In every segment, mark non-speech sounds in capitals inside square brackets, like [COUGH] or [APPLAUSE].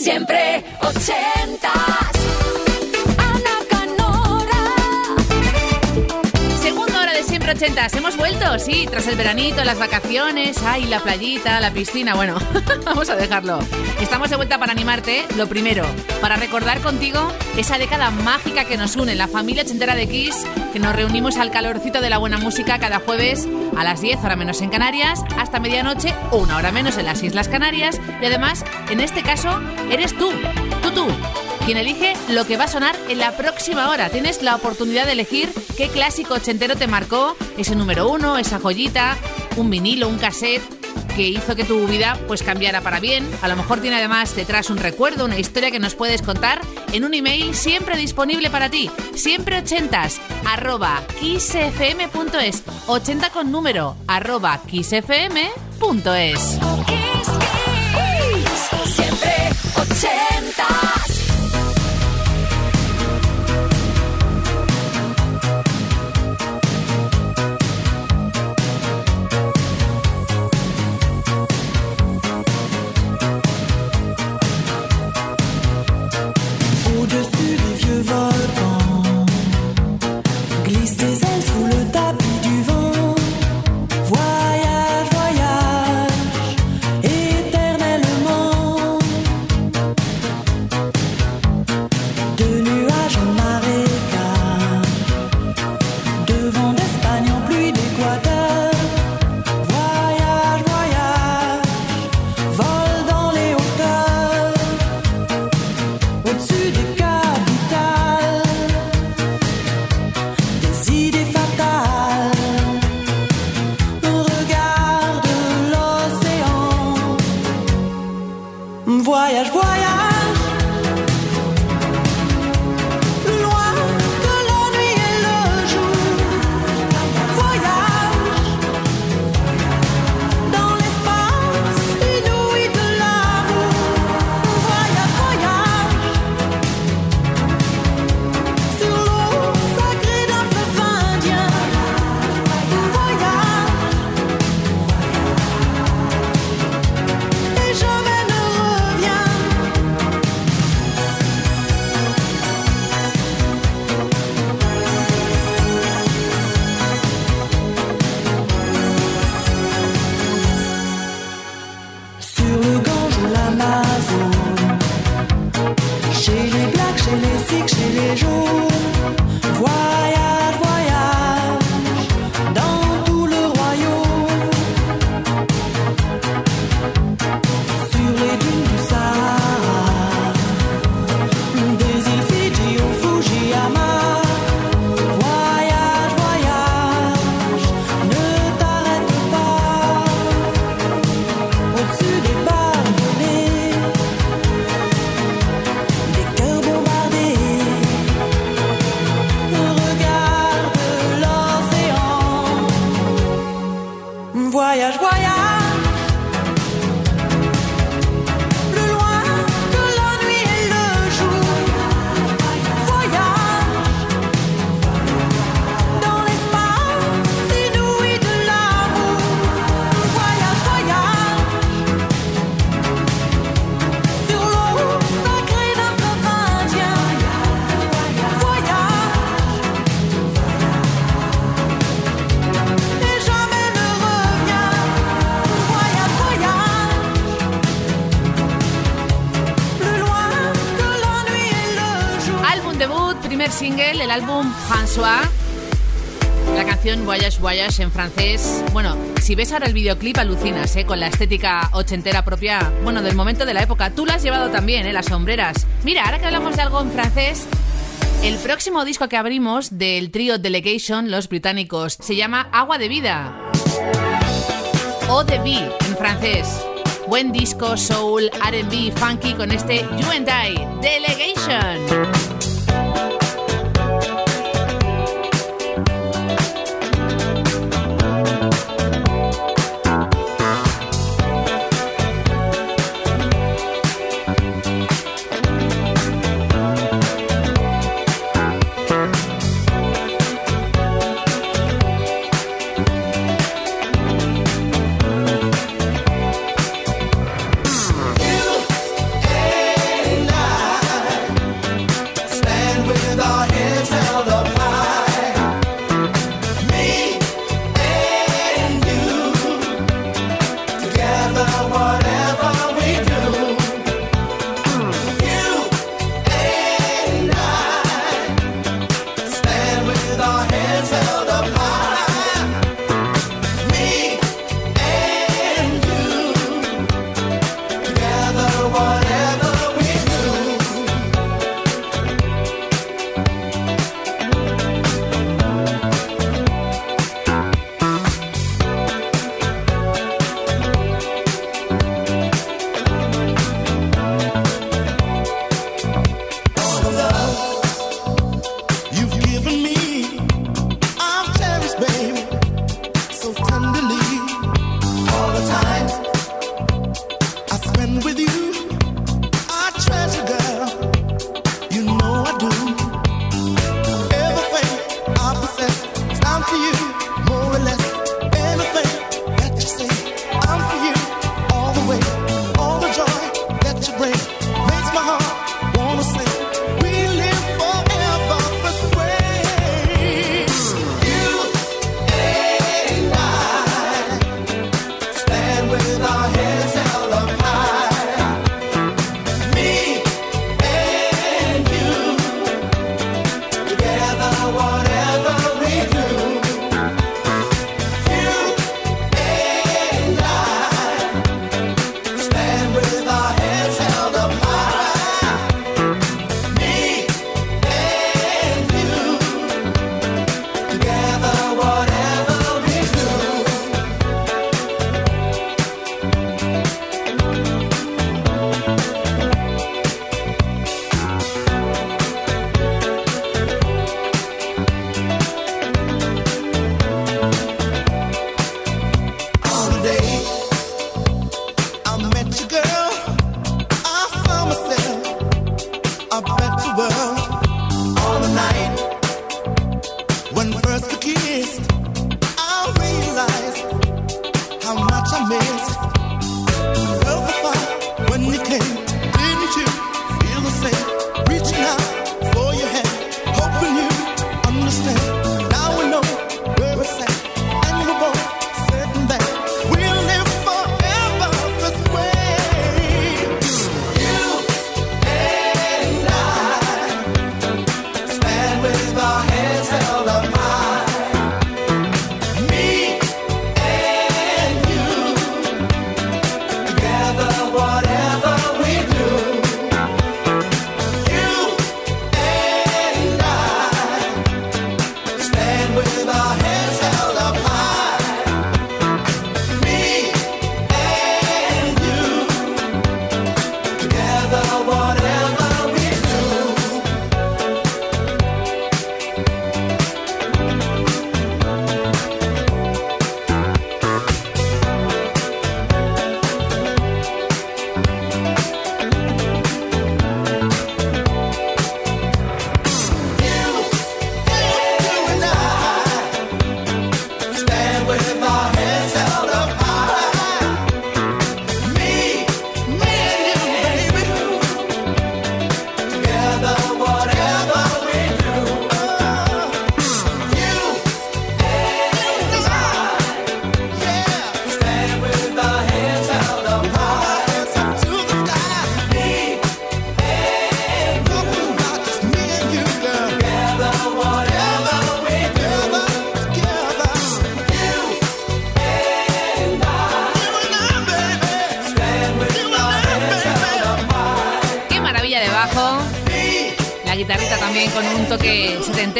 Siempre ochentas. 4 ochentas, hemos vuelto, sí, tras el veranito, las vacaciones, ay, la playita, la piscina, bueno, [LAUGHS] vamos a dejarlo. Estamos de vuelta para animarte, lo primero, para recordar contigo esa década mágica que nos une, la familia ochentera de Kiss, que nos reunimos al calorcito de la buena música cada jueves a las 10, hora menos en Canarias, hasta medianoche, una hora menos en las Islas Canarias, y además, en este caso, eres tú, tú, tú quien elige lo que va a sonar en la próxima hora. Tienes la oportunidad de elegir qué clásico ochentero te marcó, ese número uno, esa joyita, un vinilo, un cassette que hizo que tu vida pues cambiara para bien. A lo mejor tiene además detrás un recuerdo, una historia que nos puedes contar en un email siempre disponible para ti. Siempre ochentas arroba kissfm.es 80 con número arroba kissfm.es Siempre 80 La canción Voyage Voyage en francés. Bueno, si ves ahora el videoclip alucinas, ¿eh? Con la estética ochentera propia, bueno, del momento de la época. Tú la has llevado también, ¿eh? Las sombreras. Mira, ahora que hablamos de algo en francés, el próximo disco que abrimos del trío Delegation, los británicos, se llama Agua de Vida. O de Vie en francés. Buen disco, soul, RB, funky con este You and I, Delegation.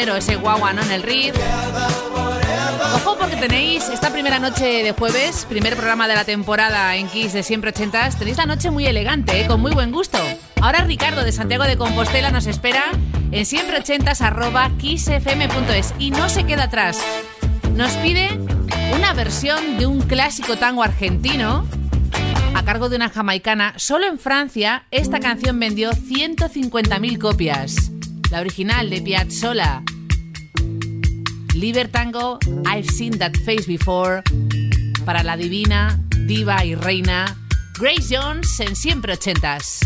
Ese guagua, ¿no? En el riff. Ojo porque tenéis esta primera noche de jueves, primer programa de la temporada en Kiss de siempre ochentas, tenéis la noche muy elegante, ¿eh? con muy buen gusto. Ahora Ricardo de Santiago de Compostela nos espera en siempre ochentas arroba kissfm.es y no se queda atrás. Nos pide una versión de un clásico tango argentino a cargo de una jamaicana. Solo en Francia esta canción vendió 150.000 copias. La original de Piazzolla Liber Tango, I've Seen That Face Before, para la divina, diva y reina Grace Jones en Siempre Ochentas.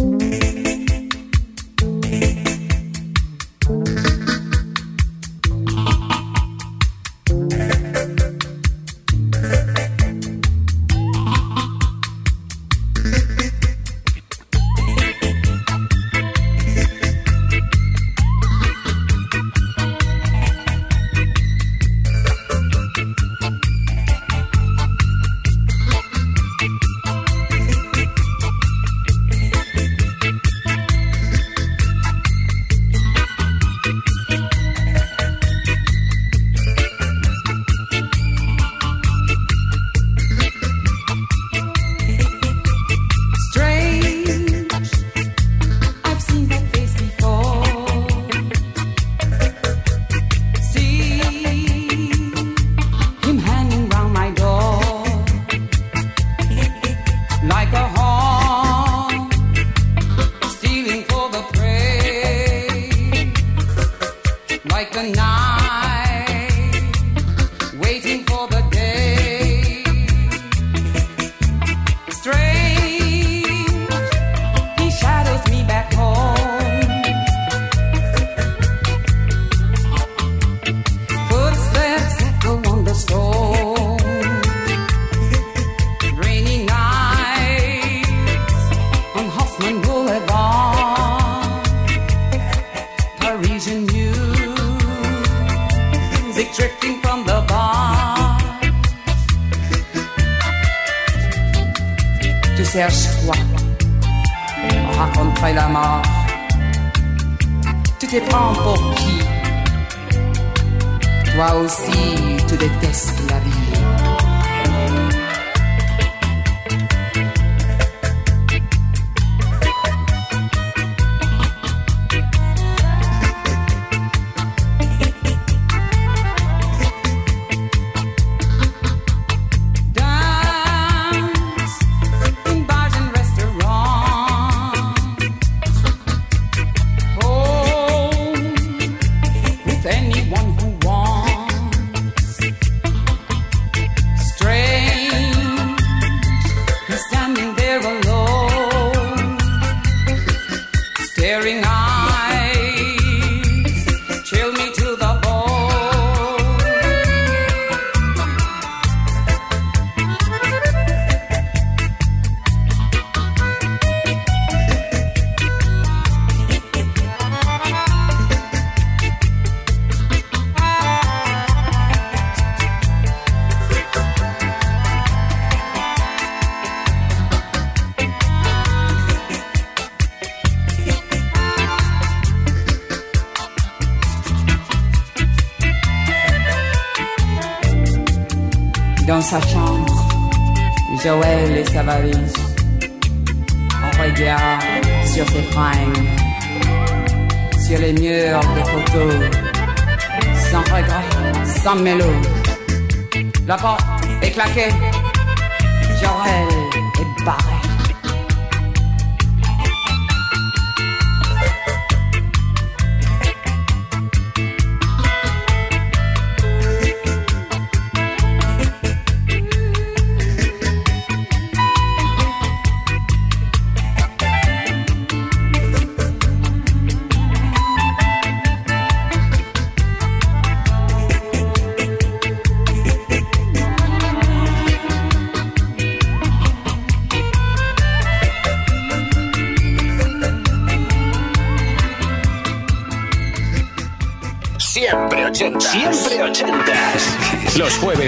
okay.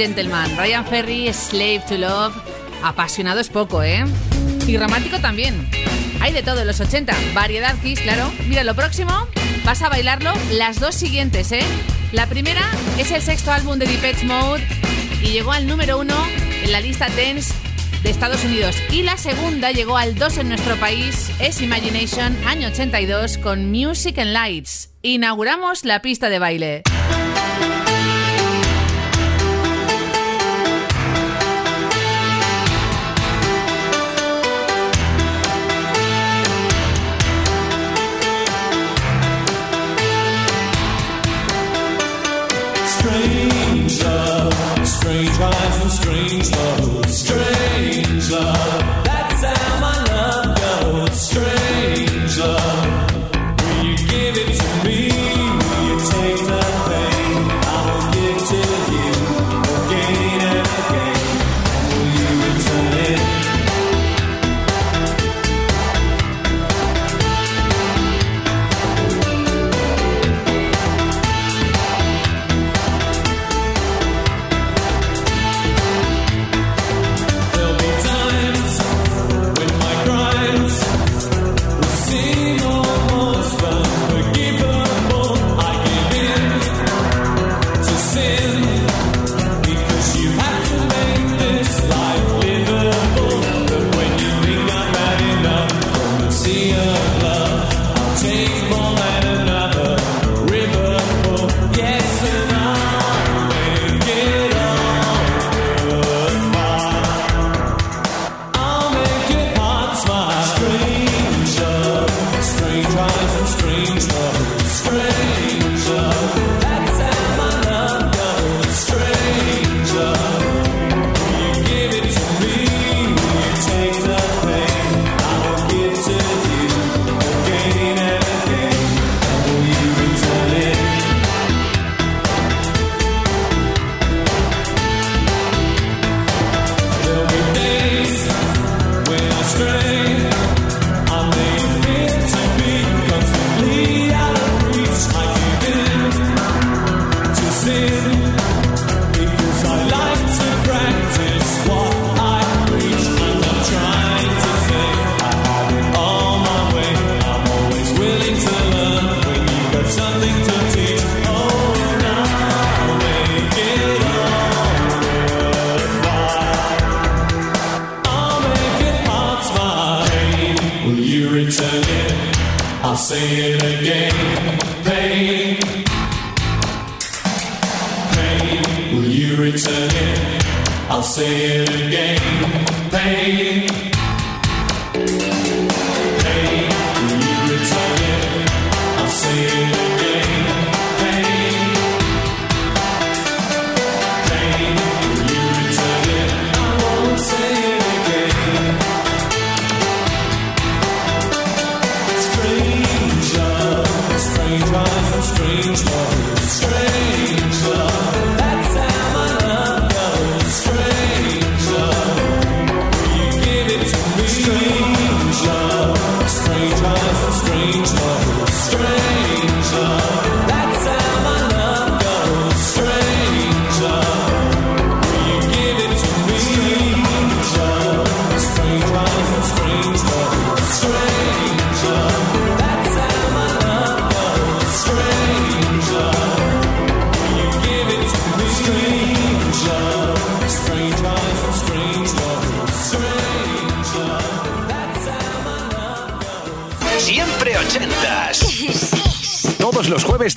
Gentleman. Ryan Ferry, Slave to Love. Apasionado es poco, ¿eh? Y romántico también. Hay de todo los 80. Variedad Kiss, claro. Mira, lo próximo vas a bailarlo las dos siguientes, ¿eh? La primera es el sexto álbum de Depeche Mode y llegó al número uno en la lista Dance de Estados Unidos. Y la segunda llegó al 2 en nuestro país, es Imagination, año 82, con Music and Lights. Inauguramos la pista de baile. strange eyes and strange love, strange love.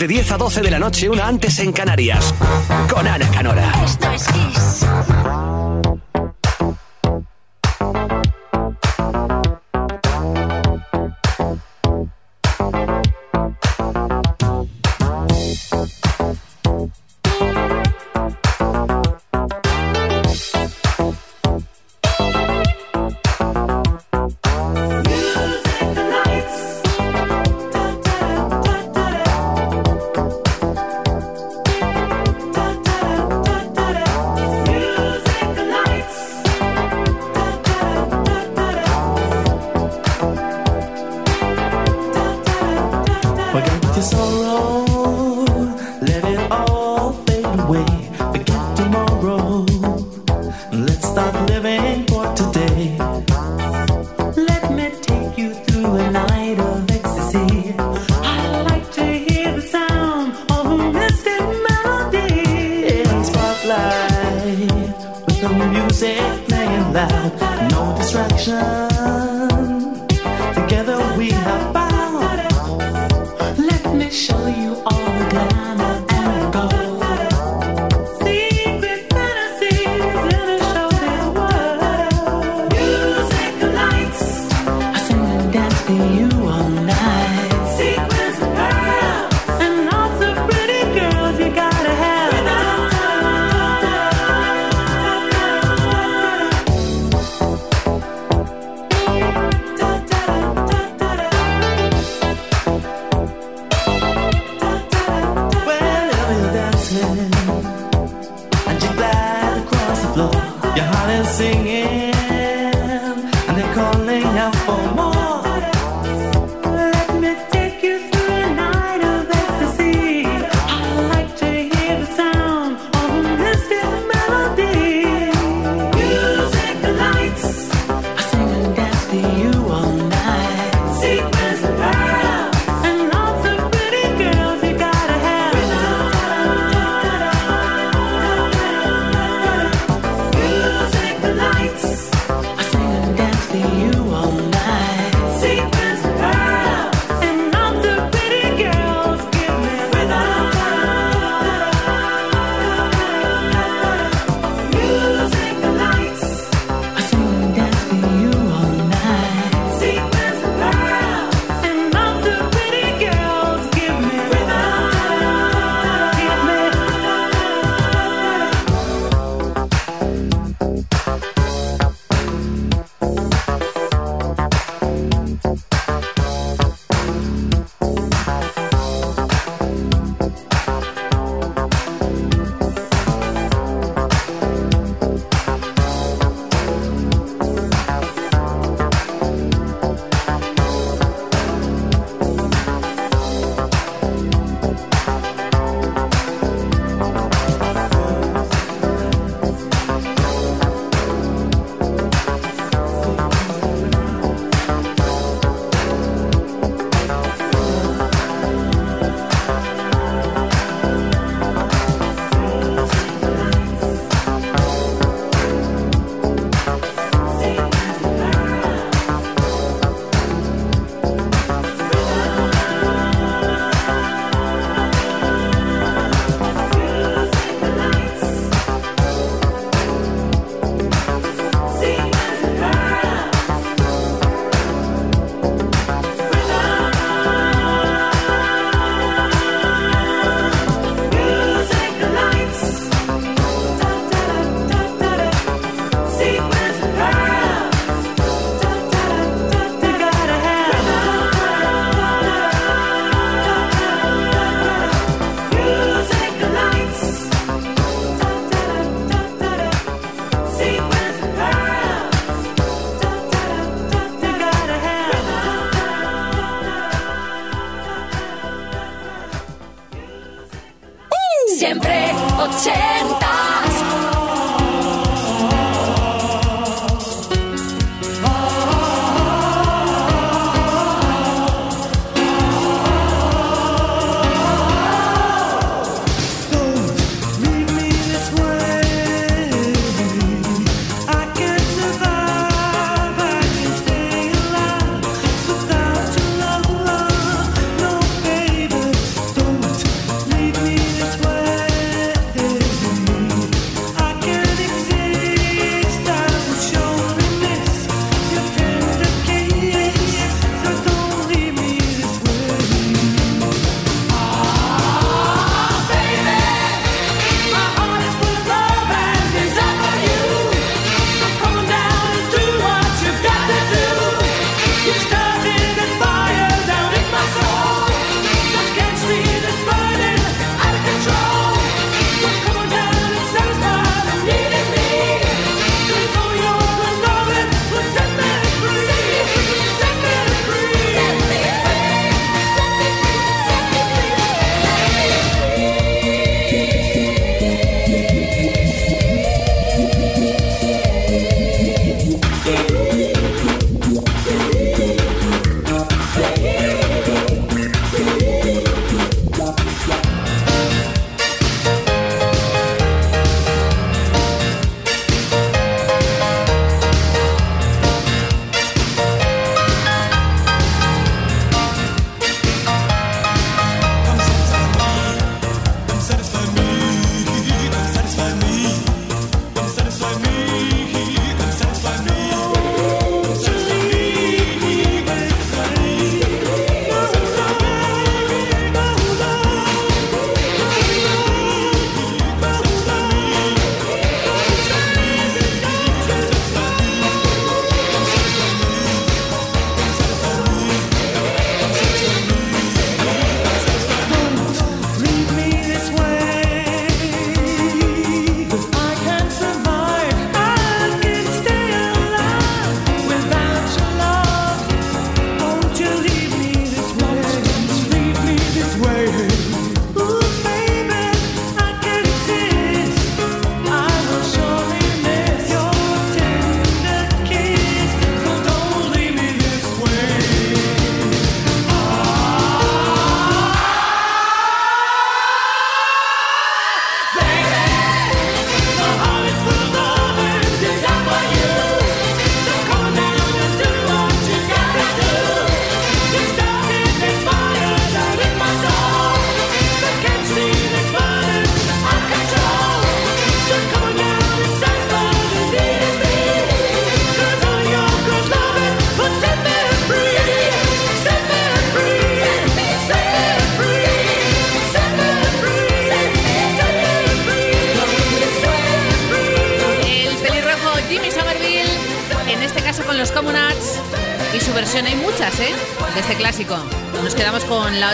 de 10 a 12 de la noche, una antes en Canarias. Con Ana Canora. Esto es Kiss.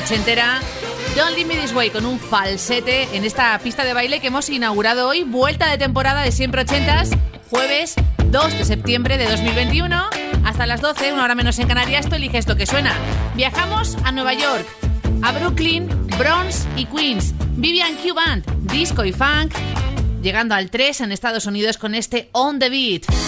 ochentera. Don't Leave Me This Way con un falsete en esta pista de baile que hemos inaugurado hoy, vuelta de temporada de siempre ochentas, jueves 2 de septiembre de 2021. Hasta las 12, una hora menos en Canarias, tú eliges lo que suena. Viajamos a Nueva York, a Brooklyn, Bronx y Queens. Vivian Q Band, disco y funk, llegando al 3 en Estados Unidos con este On the Beat.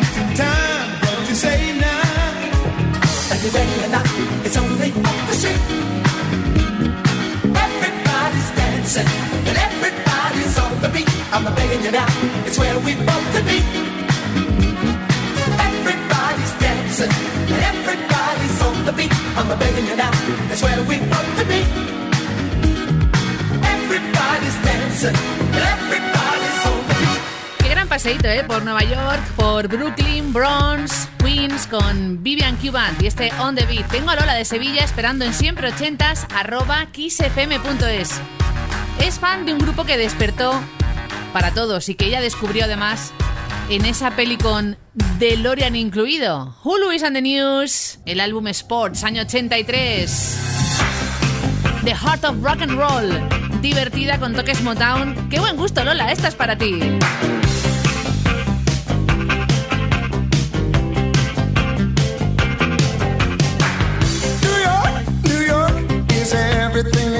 time. Say now? It's only up the street. Everybody's dancing and everybody's on the beat. I'm not begging you now. It's where we want to be. Everybody's dancing and everybody's on the beat. I'm not begging you now. It's where we want to be. Everybody's dancing and everybody's paseíto ¿eh? por Nueva York, por Brooklyn, Bronx, Queens con Vivian Cuban y este On The Beat. Tengo a Lola de Sevilla esperando en siempre ochentas arroba kissfm.es. Es fan de un grupo que despertó para todos y que ella descubrió además en esa peli con DeLorean incluido. Hulu is and the News, el álbum Sports, año 83. The Heart of Rock and Roll, divertida con toques Motown. ¡Qué buen gusto, Lola! Esta es para ti.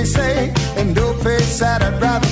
they say, and no face that I'd rather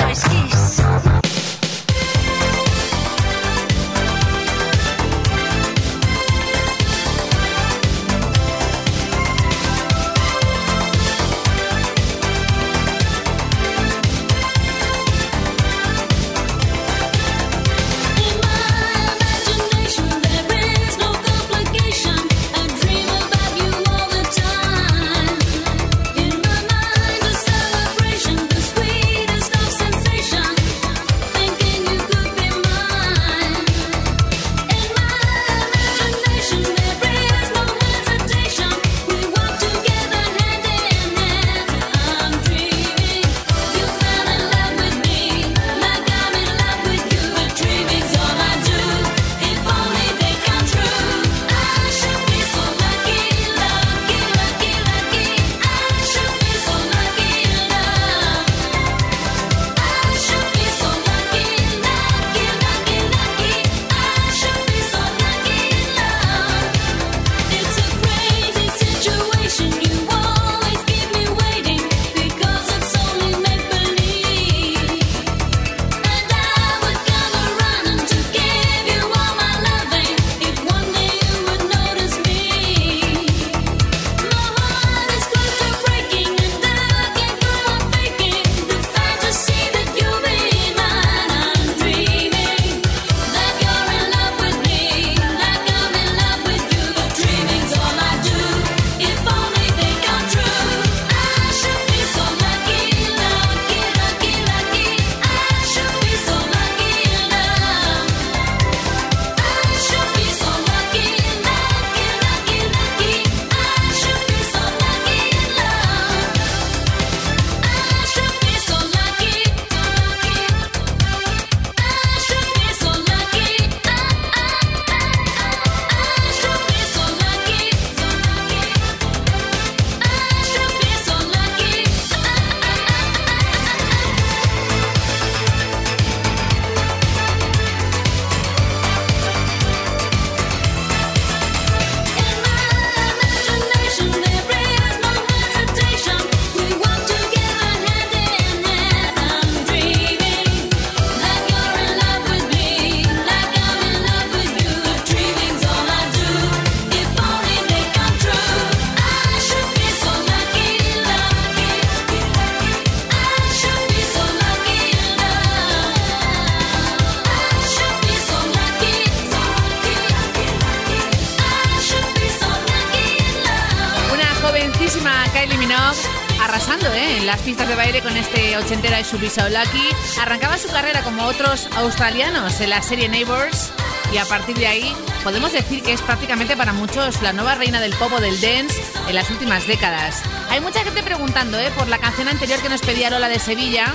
Bisaulaki arrancaba su carrera como otros australianos en la serie Neighbours y a partir de ahí podemos decir que es prácticamente para muchos la nueva reina del pop del dance en las últimas décadas. Hay mucha gente preguntando ¿eh? por la canción anterior que nos pedía Lola de Sevilla.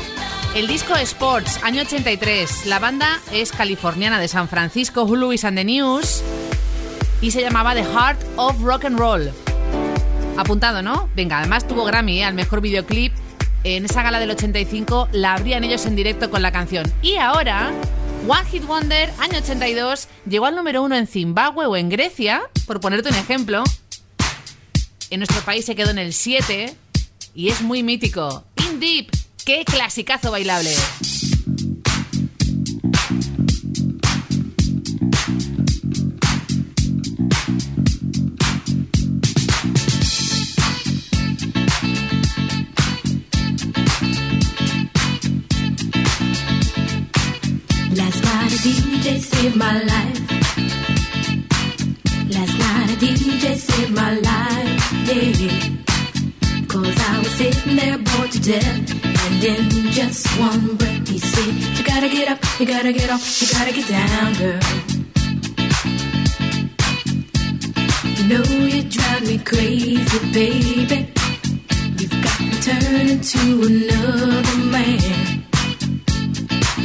El disco Sports, año 83. La banda es californiana de San Francisco, Hulu y and the News. Y se llamaba The Heart of Rock and Roll. Apuntado, ¿no? Venga, además tuvo Grammy ¿eh? al mejor videoclip en esa gala del 85 la abrían ellos en directo con la canción. Y ahora, One Hit Wonder, año 82, llegó al número uno en Zimbabue o en Grecia, por ponerte un ejemplo. En nuestro país se quedó en el 7 y es muy mítico. In Deep, qué clasicazo bailable. Last night a DJ saved my life. Last night a DJ saved my life. Yeah. Cause I was sitting there bored to death. And in just one breath he said, You gotta get up, you gotta get off, you gotta get down, girl. You know you drive me crazy, baby. You've got me turning to another man.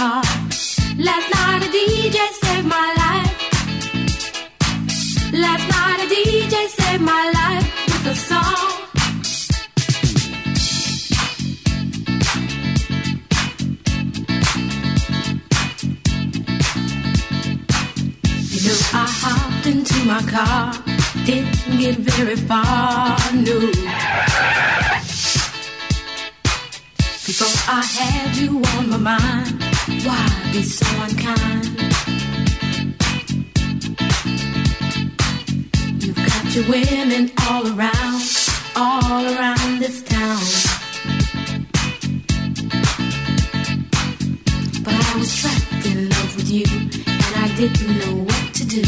Last night a DJ saved my life. Last night a DJ saved my life with a song. You know I hopped into my car, didn't get very far, no. Before I had you on my mind, why be so unkind? You've got your women all around, all around this town. But I was trapped in love with you, and I didn't know what to do.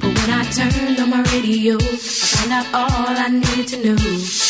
But when I turned on my radio, I found out all I needed to know.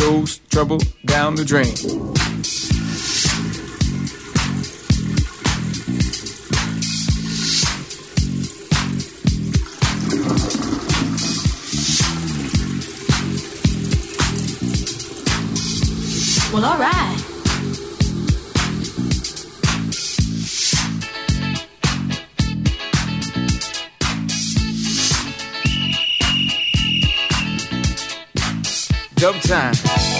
goes trouble down the drain. Well, alright. dumb time.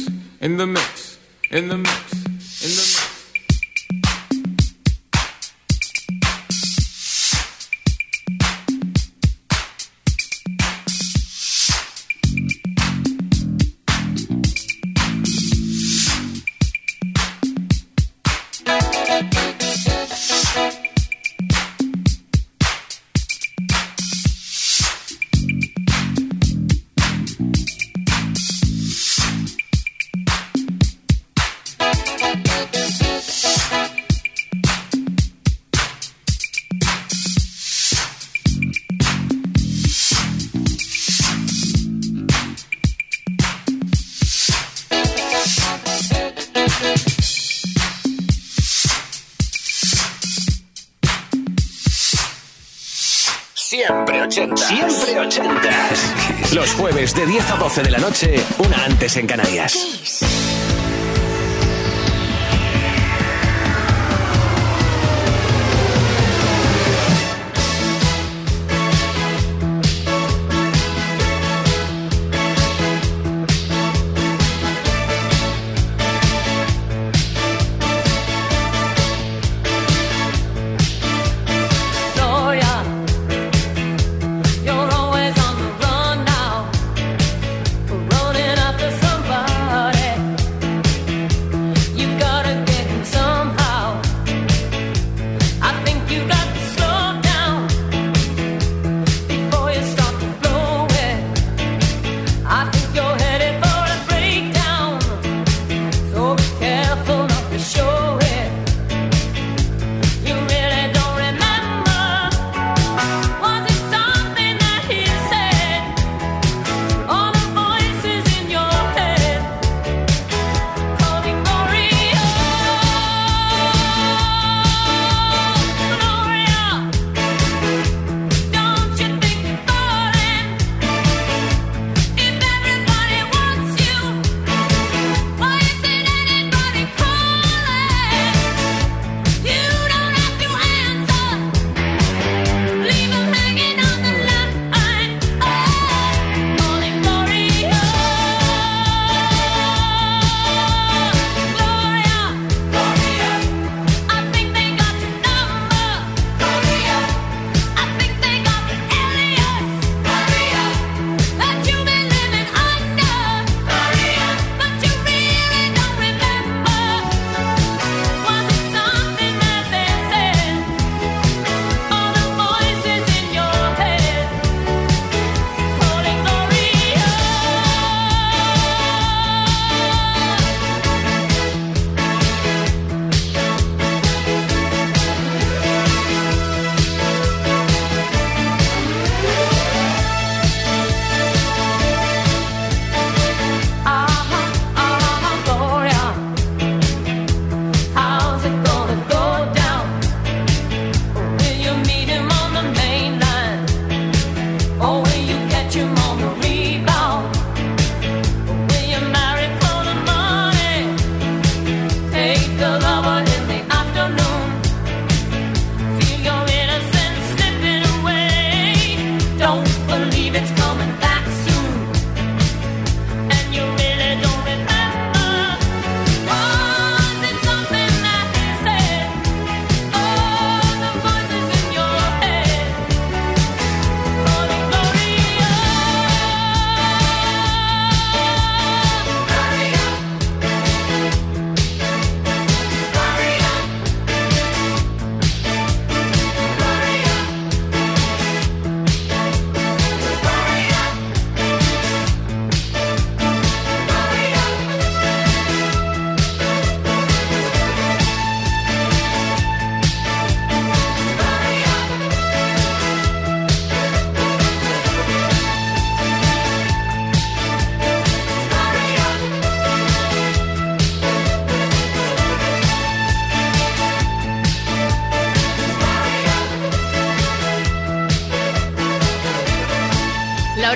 Canarias.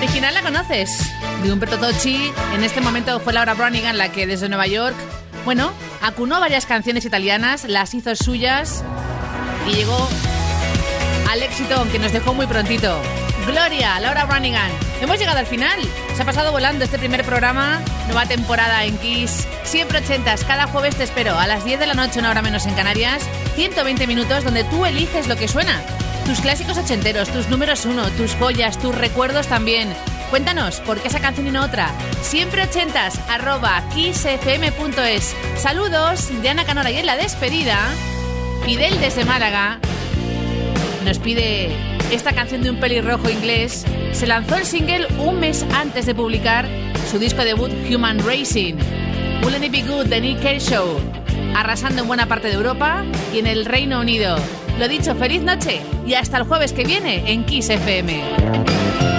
original la conoces, de Humberto Tocci. En este momento fue Laura Branigan la que desde Nueva York, bueno, acunó varias canciones italianas, las hizo suyas y llegó al éxito que nos dejó muy prontito. Gloria, Laura Branigan. Hemos llegado al final. Se ha pasado volando este primer programa, nueva temporada en Kiss. Siempre ochentas, cada jueves te espero a las 10 de la noche, una hora menos en Canarias. 120 minutos donde tú eliges lo que suena tus clásicos ochenteros, tus números uno, tus joyas, tus recuerdos también. Cuéntanos, ¿por qué esa canción y no otra? Siempre ochentas, arroba kissfm.es. Saludos de Ana Canora y en la despedida, Fidel desde Málaga nos pide esta canción de un pelirrojo inglés. Se lanzó el single un mes antes de publicar su disco debut Human Racing. Wouldn't It Be Good de Nick Kershaw, arrasando en buena parte de Europa y en el Reino Unido. Lo dicho, feliz noche y hasta el jueves que viene en Kiss FM.